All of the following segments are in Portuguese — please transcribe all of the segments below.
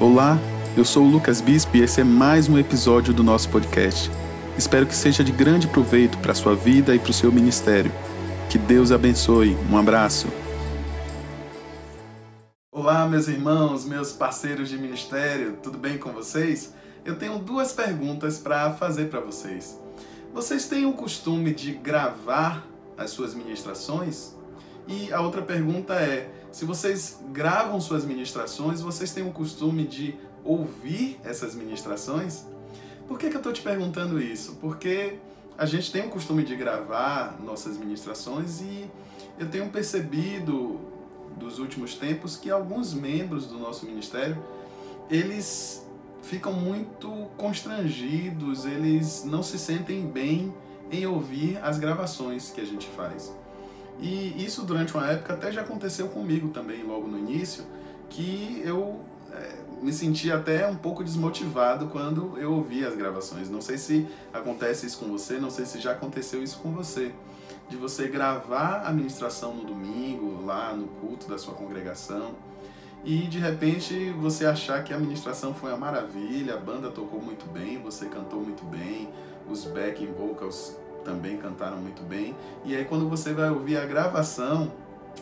Olá, eu sou o Lucas Bispo e esse é mais um episódio do nosso podcast. Espero que seja de grande proveito para a sua vida e para o seu ministério. Que Deus abençoe. Um abraço. Olá, meus irmãos, meus parceiros de ministério, tudo bem com vocês? Eu tenho duas perguntas para fazer para vocês. Vocês têm o costume de gravar as suas ministrações? E a outra pergunta é: se vocês gravam suas ministrações, vocês têm o costume de ouvir essas ministrações? Por que, que eu estou te perguntando isso? Porque a gente tem o costume de gravar nossas ministrações e eu tenho percebido dos últimos tempos que alguns membros do nosso ministério eles ficam muito constrangidos, eles não se sentem bem em ouvir as gravações que a gente faz. E isso durante uma época até já aconteceu comigo também, logo no início, que eu é, me sentia até um pouco desmotivado quando eu ouvia as gravações. Não sei se acontece isso com você, não sei se já aconteceu isso com você. De você gravar a ministração no domingo, lá no culto da sua congregação, e de repente você achar que a ministração foi uma maravilha, a banda tocou muito bem, você cantou muito bem, os backing vocals também cantaram muito bem. E aí quando você vai ouvir a gravação,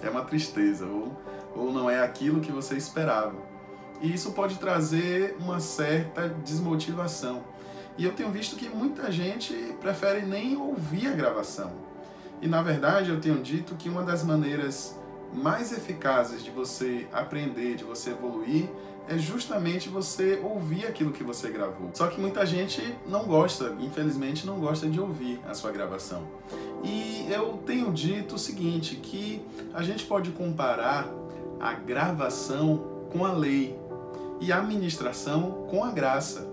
é uma tristeza, ou, ou não é aquilo que você esperava. E isso pode trazer uma certa desmotivação. E eu tenho visto que muita gente prefere nem ouvir a gravação. E na verdade eu tenho dito que uma das maneiras mais eficazes de você aprender, de você evoluir, é justamente você ouvir aquilo que você gravou. Só que muita gente não gosta, infelizmente não gosta de ouvir a sua gravação. E eu tenho dito o seguinte, que a gente pode comparar a gravação com a lei e a administração com a graça.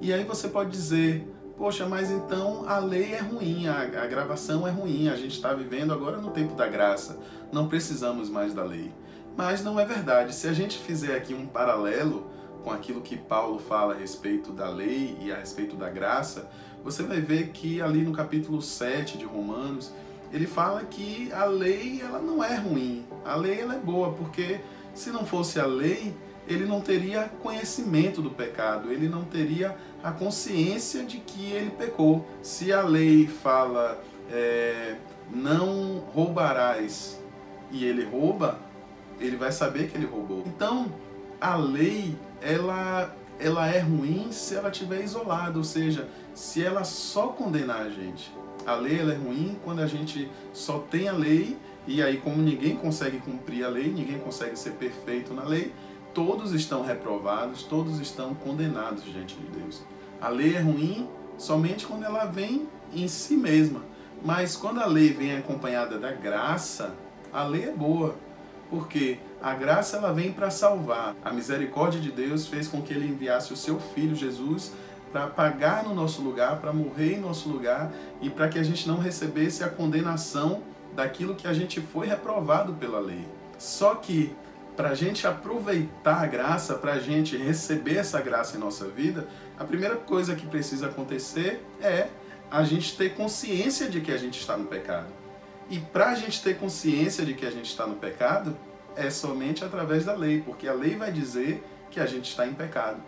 E aí você pode dizer, poxa, mas então a lei é ruim, a, a gravação é ruim, a gente está vivendo agora no tempo da graça, não precisamos mais da lei. Mas não é verdade. Se a gente fizer aqui um paralelo com aquilo que Paulo fala a respeito da lei e a respeito da graça, você vai ver que ali no capítulo 7 de Romanos, ele fala que a lei ela não é ruim, a lei ela é boa, porque se não fosse a lei, ele não teria conhecimento do pecado, ele não teria a consciência de que ele pecou. Se a lei fala é, não roubarás e ele rouba, ele vai saber que ele roubou. Então, a lei, ela, ela é ruim se ela estiver isolada, ou seja, se ela só condenar a gente. A lei ela é ruim quando a gente só tem a lei e aí como ninguém consegue cumprir a lei, ninguém consegue ser perfeito na lei, todos estão reprovados, todos estão condenados diante de Deus. A lei é ruim somente quando ela vem em si mesma, mas quando a lei vem acompanhada da graça, a lei é boa. Porque a graça ela vem para salvar. A misericórdia de Deus fez com que ele enviasse o seu filho Jesus para pagar no nosso lugar, para morrer em nosso lugar e para que a gente não recebesse a condenação daquilo que a gente foi reprovado pela lei. Só que para a gente aproveitar a graça, para a gente receber essa graça em nossa vida, a primeira coisa que precisa acontecer é a gente ter consciência de que a gente está no pecado. E para a gente ter consciência de que a gente está no pecado, é somente através da lei, porque a lei vai dizer que a gente está em pecado.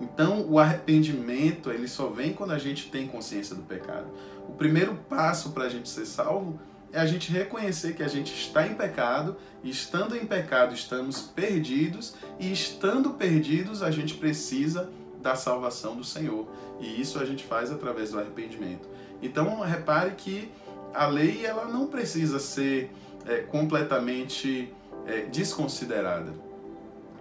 Então, o arrependimento, ele só vem quando a gente tem consciência do pecado. O primeiro passo para a gente ser salvo é a gente reconhecer que a gente está em pecado, e estando em pecado estamos perdidos, e estando perdidos a gente precisa da salvação do Senhor. E isso a gente faz através do arrependimento. Então, repare que a lei ela não precisa ser é, completamente é, desconsiderada.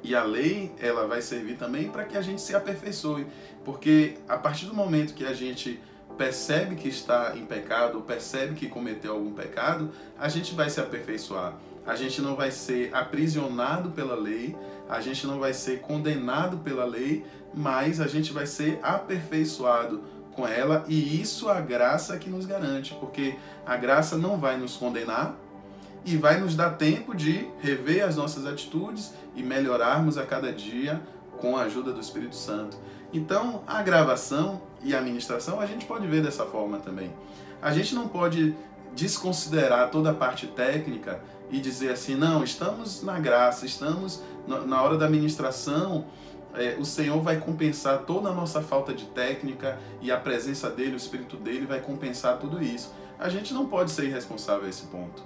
E a lei ela vai servir também para que a gente se aperfeiçoe, porque a partir do momento que a gente percebe que está em pecado, percebe que cometeu algum pecado, a gente vai se aperfeiçoar. A gente não vai ser aprisionado pela lei, a gente não vai ser condenado pela lei, mas a gente vai ser aperfeiçoado com ela e isso a graça que nos garante, porque a graça não vai nos condenar e vai nos dar tempo de rever as nossas atitudes e melhorarmos a cada dia com a ajuda do Espírito Santo. Então, a gravação e a ministração a gente pode ver dessa forma também. A gente não pode desconsiderar toda a parte técnica e dizer assim, não, estamos na graça, estamos na hora da ministração, é, o Senhor vai compensar toda a nossa falta de técnica e a presença dele, o Espírito dele vai compensar tudo isso. A gente não pode ser irresponsável a esse ponto.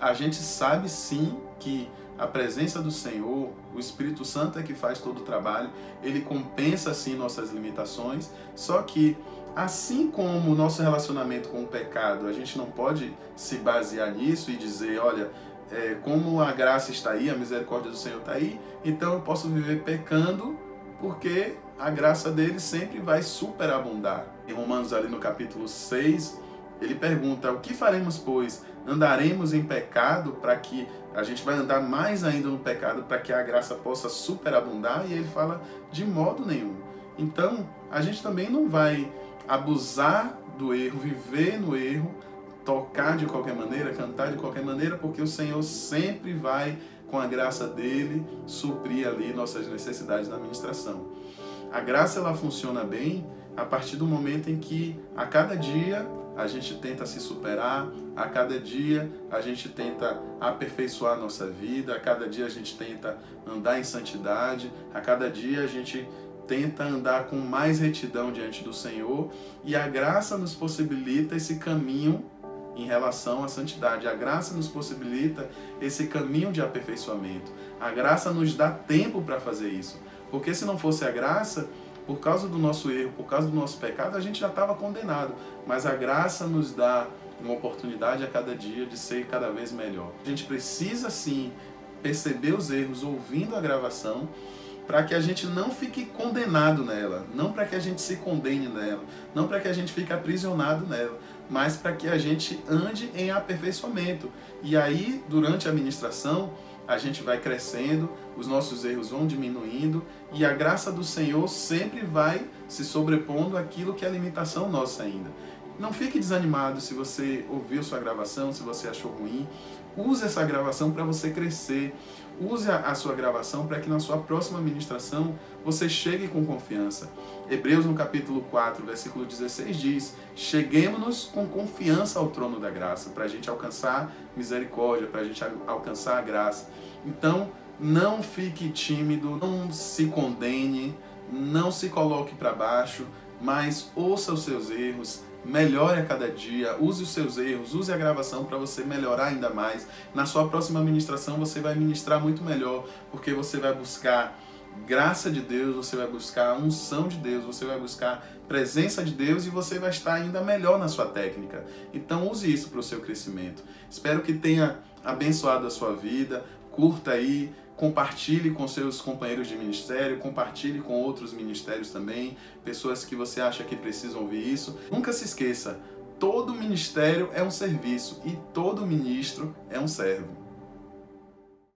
A gente sabe sim que a presença do Senhor, o Espírito Santo é que faz todo o trabalho, ele compensa sim nossas limitações, só que assim como o nosso relacionamento com o pecado, a gente não pode se basear nisso e dizer, olha, é, como a graça está aí, a misericórdia do Senhor está aí, então eu posso viver pecando porque a graça dele sempre vai superabundar. Em Romanos, ali no capítulo 6, ele pergunta: O que faremos, pois? Andaremos em pecado para que a gente vai andar mais ainda no pecado para que a graça possa superabundar? E ele fala: De modo nenhum. Então, a gente também não vai abusar do erro, viver no erro, tocar de qualquer maneira, cantar de qualquer maneira, porque o Senhor sempre vai com a graça dele, suprir ali nossas necessidades na administração. A graça ela funciona bem a partir do momento em que a cada dia a gente tenta se superar, a cada dia a gente tenta aperfeiçoar a nossa vida, a cada dia a gente tenta andar em santidade, a cada dia a gente tenta andar com mais retidão diante do Senhor e a graça nos possibilita esse caminho em relação à santidade. A graça nos possibilita esse caminho de aperfeiçoamento. A graça nos dá tempo para fazer isso. Porque se não fosse a graça, por causa do nosso erro, por causa do nosso pecado, a gente já estava condenado. Mas a graça nos dá uma oportunidade a cada dia de ser cada vez melhor. A gente precisa sim perceber os erros ouvindo a gravação para que a gente não fique condenado nela, não para que a gente se condene nela, não para que a gente fique aprisionado nela, mas para que a gente ande em aperfeiçoamento. E aí, durante a administração, a gente vai crescendo, os nossos erros vão diminuindo e a graça do Senhor sempre vai se sobrepondo àquilo que é limitação nossa ainda. Não fique desanimado se você ouviu sua gravação, se você achou ruim. Use essa gravação para você crescer. Use a, sua gravação para que na sua próxima ministração você chegue com confiança. Hebreus no capítulo 4, versículo 16 diz: Cheguemos-nos com confiança ao trono da graça, para a gente alcançar misericórdia, para a gente alcançar a graça. Então, não fique tímido, não se condene, não se coloque para baixo, mas ouça os seus erros, melhore a cada dia, use os seus erros, use a gravação para você melhorar ainda mais. Na sua próxima ministração você vai ministrar muito melhor, porque você vai buscar graça de Deus, você vai buscar unção de Deus, você vai buscar presença de Deus e você vai estar ainda melhor na sua técnica. Então use isso para o seu crescimento. Espero que tenha abençoado a sua vida. Curta aí, compartilhe com seus companheiros de ministério, compartilhe com outros ministérios também, pessoas que você acha que precisam ouvir isso. Nunca se esqueça, todo ministério é um serviço e todo ministro é um servo.